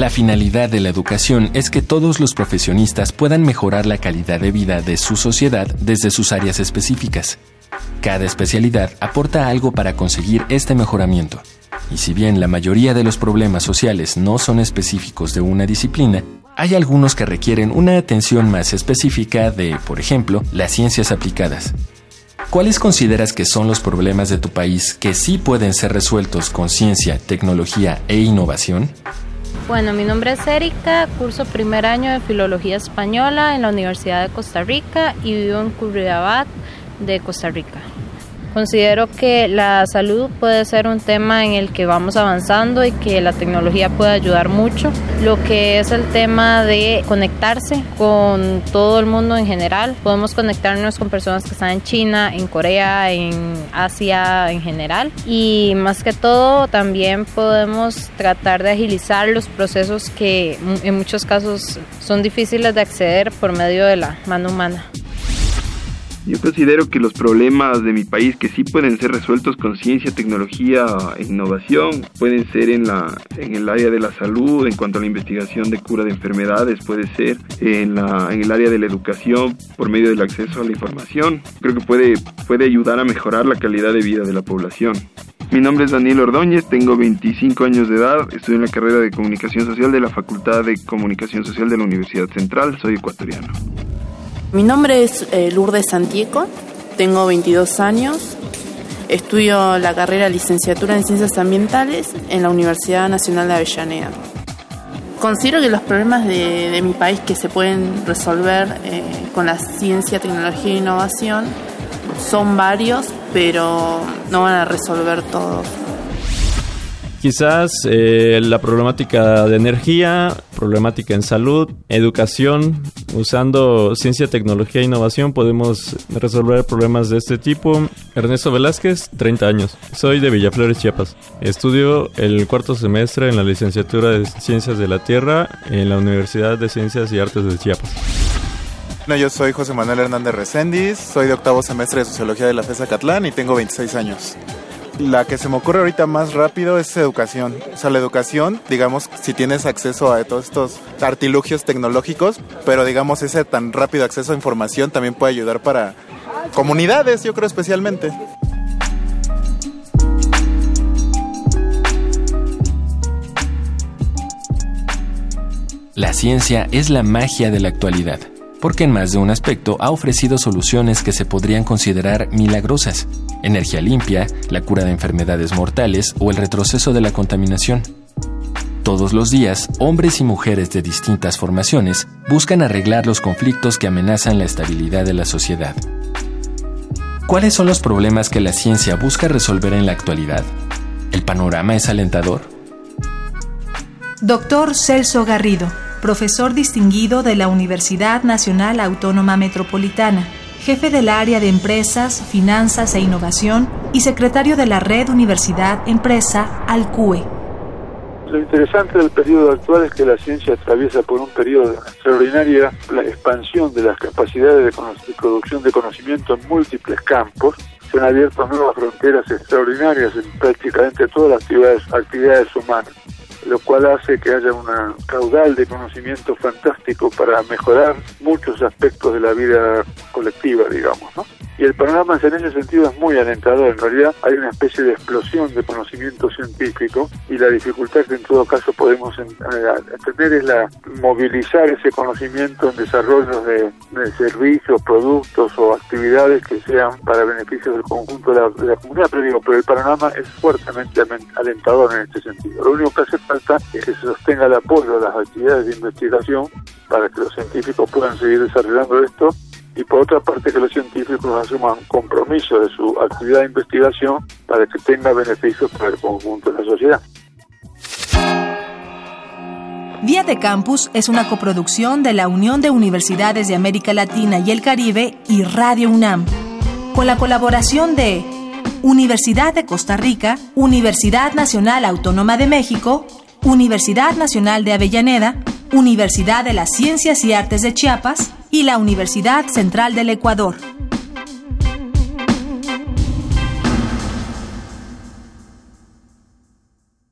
La finalidad de la educación es que todos los profesionistas puedan mejorar la calidad de vida de su sociedad desde sus áreas específicas. Cada especialidad aporta algo para conseguir este mejoramiento. Y si bien la mayoría de los problemas sociales no son específicos de una disciplina, hay algunos que requieren una atención más específica de, por ejemplo, las ciencias aplicadas. ¿Cuáles consideras que son los problemas de tu país que sí pueden ser resueltos con ciencia, tecnología e innovación? Bueno, mi nombre es Erika, curso primer año de Filología Española en la Universidad de Costa Rica y vivo en Curridabat de Costa Rica. Considero que la salud puede ser un tema en el que vamos avanzando y que la tecnología puede ayudar mucho. Lo que es el tema de conectarse con todo el mundo en general. Podemos conectarnos con personas que están en China, en Corea, en Asia en general. Y más que todo también podemos tratar de agilizar los procesos que en muchos casos son difíciles de acceder por medio de la mano humana. Yo considero que los problemas de mi país que sí pueden ser resueltos con ciencia, tecnología e innovación pueden ser en, la, en el área de la salud, en cuanto a la investigación de cura de enfermedades, puede ser en, la, en el área de la educación por medio del acceso a la información. Creo que puede, puede ayudar a mejorar la calidad de vida de la población. Mi nombre es Daniel Ordóñez, tengo 25 años de edad, estudio en la carrera de Comunicación Social de la Facultad de Comunicación Social de la Universidad Central, soy ecuatoriano. Mi nombre es eh, Lourdes Santieco, tengo 22 años, estudio la carrera licenciatura en Ciencias Ambientales en la Universidad Nacional de Avellaneda. Considero que los problemas de, mi país que se pueden resolver eh, con la ciencia, tecnología e innovación son varios, pero no van a resolver todos. Quizás eh, la problemática de energía, problemática en salud, educación, usando ciencia, tecnología e innovación podemos resolver problemas de este tipo. Ernesto Velázquez, 30 años. Soy de Villaflores, Chiapas. Estudio el cuarto semestre en la licenciatura de Ciencias de la Tierra en la Universidad de Ciencias y Artes de Chiapas. yo soy José Manuel Hernández Recendis, soy de octavo semestre de Sociología de la FESA Catlán y tengo 26 años la que se me ocurre ahorita más rápido es educación. O sea, la educación, digamos, si tienes acceso a todos estos artilugios tecnológicos, pero digamos ese tan rápido acceso a información también puede ayudar para comunidades, yo creo especialmente. La ciencia es la magia de la actualidad porque en más de un aspecto ha ofrecido soluciones que se podrían considerar milagrosas, energía limpia, la cura de enfermedades mortales o el retroceso de la contaminación. Todos los días, hombres y mujeres de distintas formaciones buscan arreglar los conflictos que amenazan la estabilidad de la sociedad. ¿Cuáles son los problemas que la ciencia busca resolver en la actualidad? ¿El panorama es alentador? Doctor Celso Garrido profesor distinguido de la Universidad Nacional Autónoma Metropolitana, jefe del área de Empresas, Finanzas e Innovación y secretario de la Red Universidad Empresa, ALCUE. Lo interesante del periodo actual es que la ciencia atraviesa por un periodo de extraordinaria la expansión de las capacidades de, producción de conocimiento en múltiples campos. Se han abierto nuevas fronteras extraordinarias en prácticamente todas las actividades, actividades humanas lo cual hace que haya una caudal de conocimiento fantástico para mejorar muchos aspectos de la vida colectiva, digamos, ¿no? Y el panorama en ese sentido es muy alentador. En realidad hay una especie de explosión de conocimiento científico y la dificultad que en todo caso podemos eh, tener es la movilizar ese conocimiento en desarrollos de, servicios, productos o actividades que sean para beneficio del conjunto de la, comunidad. Pero digo, pero el panorama es fuertemente alentador en este sentido. Lo único que hace es que se sostenga el apoyo a las actividades de investigación para que los científicos puedan seguir desarrollando esto y por otra parte que los científicos asuman compromiso de su actividad de investigación para que tenga beneficios para el conjunto de la sociedad. Vía de Campus es una coproducción de la Unión de Universidades de América Latina y el Caribe y Radio UNAM, con la colaboración de Universidad de Costa Rica, Universidad Nacional Autónoma de México, Universidad Nacional de Avellaneda, Universidad de las Ciencias y Artes de Chiapas y la Universidad Central del Ecuador.